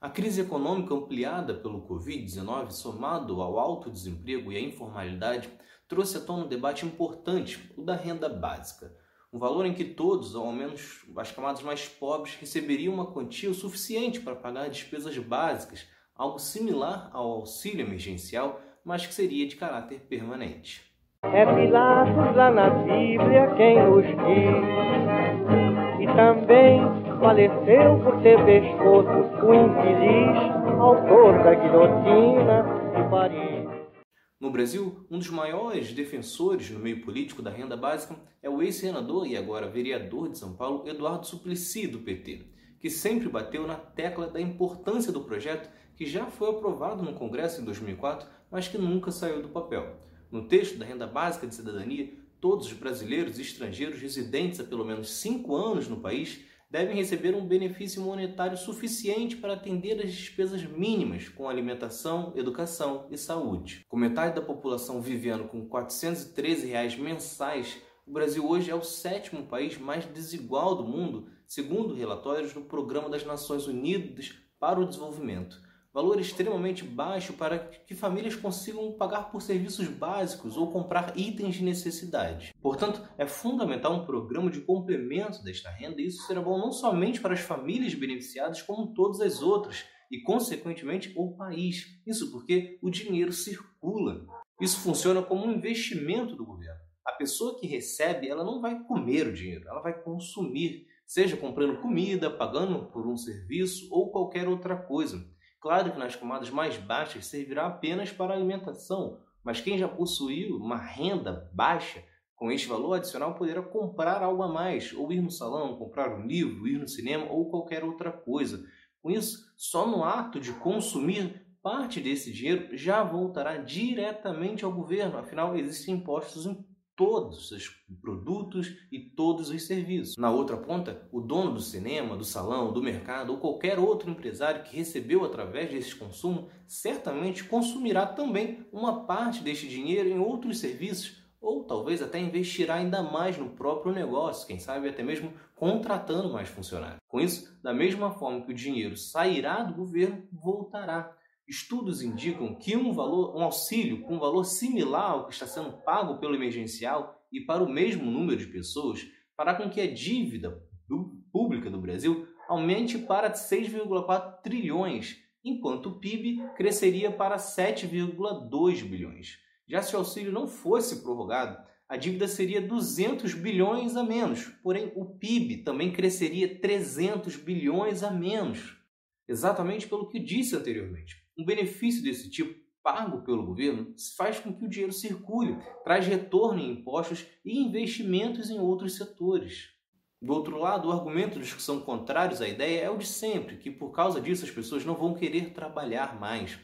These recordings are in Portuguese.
A crise econômica ampliada pelo Covid-19, somado ao alto desemprego e à informalidade, trouxe à tona um debate importante, o da renda básica. Um valor em que todos, ou ao menos as camadas mais pobres, receberiam uma quantia o suficiente para pagar despesas básicas, algo similar ao auxílio emergencial, mas que seria de caráter permanente. É Pilatos lá na Bíblia quem nos diz, e também faleceu por ter pescoço o infeliz autor da guilhotina de Paris. No Brasil, um dos maiores defensores no meio político da renda básica é o ex-senador e agora vereador de São Paulo, Eduardo Suplicy, do PT, que sempre bateu na tecla da importância do projeto que já foi aprovado no Congresso em 2004, mas que nunca saiu do papel. No texto da Renda Básica de Cidadania, todos os brasileiros e estrangeiros residentes há pelo menos cinco anos no país devem receber um benefício monetário suficiente para atender as despesas mínimas com alimentação, educação e saúde. Com metade da população vivendo com 413 reais mensais, o Brasil hoje é o sétimo país mais desigual do mundo, segundo relatórios do Programa das Nações Unidas para o Desenvolvimento valor extremamente baixo para que famílias consigam pagar por serviços básicos ou comprar itens de necessidade. Portanto, é fundamental um programa de complemento desta renda e isso será bom não somente para as famílias beneficiadas, como todas as outras e, consequentemente, o país. Isso porque o dinheiro circula. Isso funciona como um investimento do governo. A pessoa que recebe, ela não vai comer o dinheiro, ela vai consumir, seja comprando comida, pagando por um serviço ou qualquer outra coisa. Claro que nas camadas mais baixas servirá apenas para alimentação, mas quem já possuiu uma renda baixa, com este valor adicional poderá comprar algo a mais, ou ir no salão, comprar um livro, ir no cinema ou qualquer outra coisa. Com isso, só no ato de consumir, parte desse dinheiro já voltará diretamente ao governo, afinal existem impostos todos os produtos e todos os serviços. Na outra ponta, o dono do cinema, do salão, do mercado ou qualquer outro empresário que recebeu através desse consumo certamente consumirá também uma parte deste dinheiro em outros serviços ou talvez até investirá ainda mais no próprio negócio, quem sabe até mesmo contratando mais funcionários. Com isso, da mesma forma que o dinheiro sairá do governo, voltará. Estudos indicam que um valor, um auxílio com valor similar ao que está sendo pago pelo emergencial e para o mesmo número de pessoas fará com que a dívida do, pública do Brasil aumente para 6,4 trilhões, enquanto o PIB cresceria para 7,2 bilhões. Já se o auxílio não fosse prorrogado, a dívida seria 200 bilhões a menos, porém o PIB também cresceria 300 bilhões a menos. Exatamente pelo que disse anteriormente. Um benefício desse tipo, pago pelo governo, faz com que o dinheiro circule, traz retorno em impostos e investimentos em outros setores. Do outro lado, o argumento dos que são contrários à ideia é o de sempre, que por causa disso as pessoas não vão querer trabalhar mais.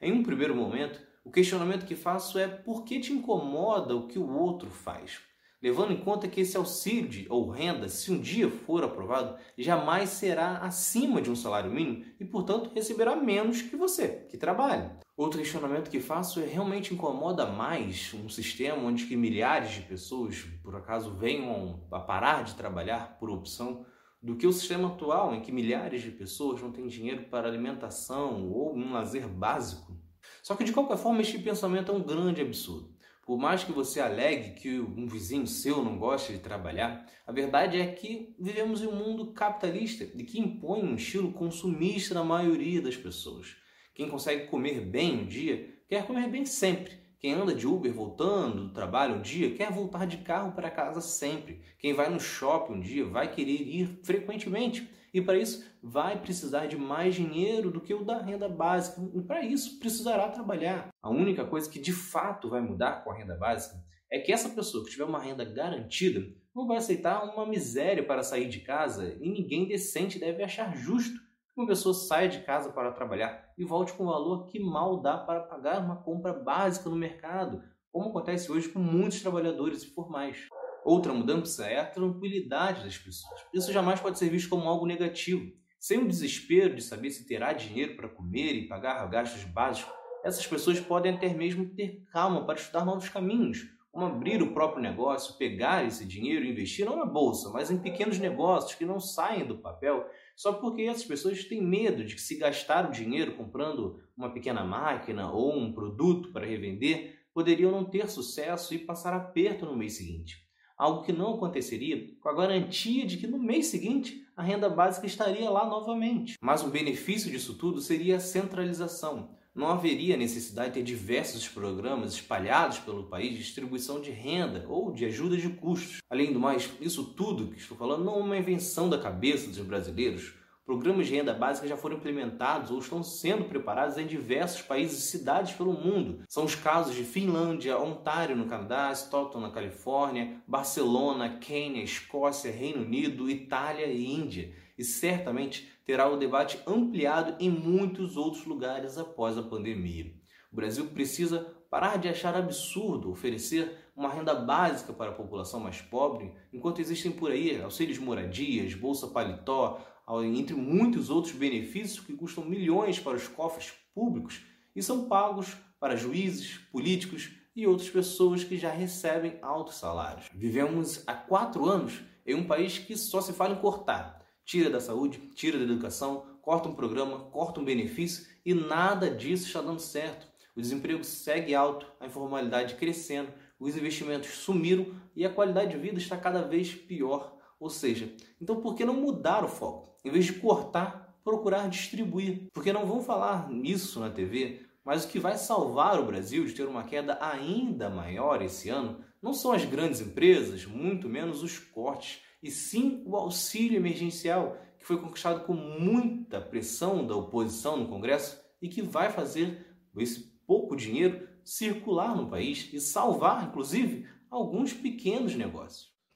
Em um primeiro momento, o questionamento que faço é por que te incomoda o que o outro faz? Levando em conta que esse auxílio ou renda, se um dia for aprovado, jamais será acima de um salário mínimo e, portanto, receberá menos que você, que trabalha. Outro questionamento que faço é realmente incomoda mais um sistema onde que milhares de pessoas, por acaso, venham a parar de trabalhar por opção do que o sistema atual, em que milhares de pessoas não têm dinheiro para alimentação ou um lazer básico. Só que, de qualquer forma, este pensamento é um grande absurdo. Por mais que você alegue que um vizinho seu não gosta de trabalhar, a verdade é que vivemos em um mundo capitalista e que impõe um estilo consumista na maioria das pessoas. Quem consegue comer bem um dia, quer comer bem sempre. Quem anda de Uber voltando do trabalho um dia, quer voltar de carro para casa sempre. Quem vai no shopping um dia, vai querer ir frequentemente. E para isso, vai precisar de mais dinheiro do que o da renda básica. E para isso, precisará trabalhar. A única coisa que de fato vai mudar com a renda básica é que essa pessoa que tiver uma renda garantida não vai aceitar uma miséria para sair de casa e ninguém decente deve achar justo que uma pessoa saia de casa para trabalhar e volte com um valor que mal dá para pagar uma compra básica no mercado, como acontece hoje com muitos trabalhadores informais. Outra mudança é a tranquilidade das pessoas. Isso jamais pode ser visto como algo negativo. Sem o desespero de saber se terá dinheiro para comer e pagar gastos básicos, essas pessoas podem até mesmo ter calma para estudar novos caminhos, como abrir o próprio negócio, pegar esse dinheiro e investir não na bolsa, mas em pequenos negócios que não saem do papel, Só porque essas pessoas têm medo de que se gastar o dinheiro comprando uma pequena máquina ou um produto para revender, poderiam não ter sucesso e passar aperto no mês seguinte. Algo que não aconteceria com a garantia de que no mês seguinte a renda básica estaria lá novamente. Mas o benefício disso tudo seria a centralização não haveria necessidade de ter diversos programas espalhados pelo país de distribuição de renda ou de ajuda de custos. Além do mais, isso tudo que estou falando não é uma invenção da cabeça dos brasileiros. Programas de renda básica já foram implementados ou estão sendo preparados em diversos países e cidades pelo mundo. São os casos de Finlândia, Ontário no Canadá, Stockton na Califórnia, Barcelona, Quênia, Escócia, Reino Unido, Itália e Índia e certamente terá o debate ampliado em muitos outros lugares após a pandemia. O Brasil precisa parar de achar absurdo oferecer uma renda básica para a população mais pobre, enquanto existem por aí auxílios moradias, bolsa paletó, entre muitos outros benefícios que custam milhões para os cofres públicos e são pagos para juízes, políticos e outras pessoas que já recebem altos salários. Vivemos há quatro anos em um país que só se fala em cortar tira da saúde, tira da educação, corta um programa, corta um benefício e nada disso está dando certo. O desemprego segue alto, a informalidade crescendo, os investimentos sumiram e a qualidade de vida está cada vez pior. Ou seja, então por que não mudar o foco? Em vez de cortar, procurar distribuir. Porque não vão falar nisso na TV, mas o que vai salvar o Brasil de ter uma queda ainda maior esse ano não são as grandes empresas, muito menos os cortes e sim o auxílio emergencial, que foi conquistado com muita pressão da oposição no Congresso e que vai fazer esse pouco dinheiro circular no país e salvar, inclusive, alguns pequenos negócios.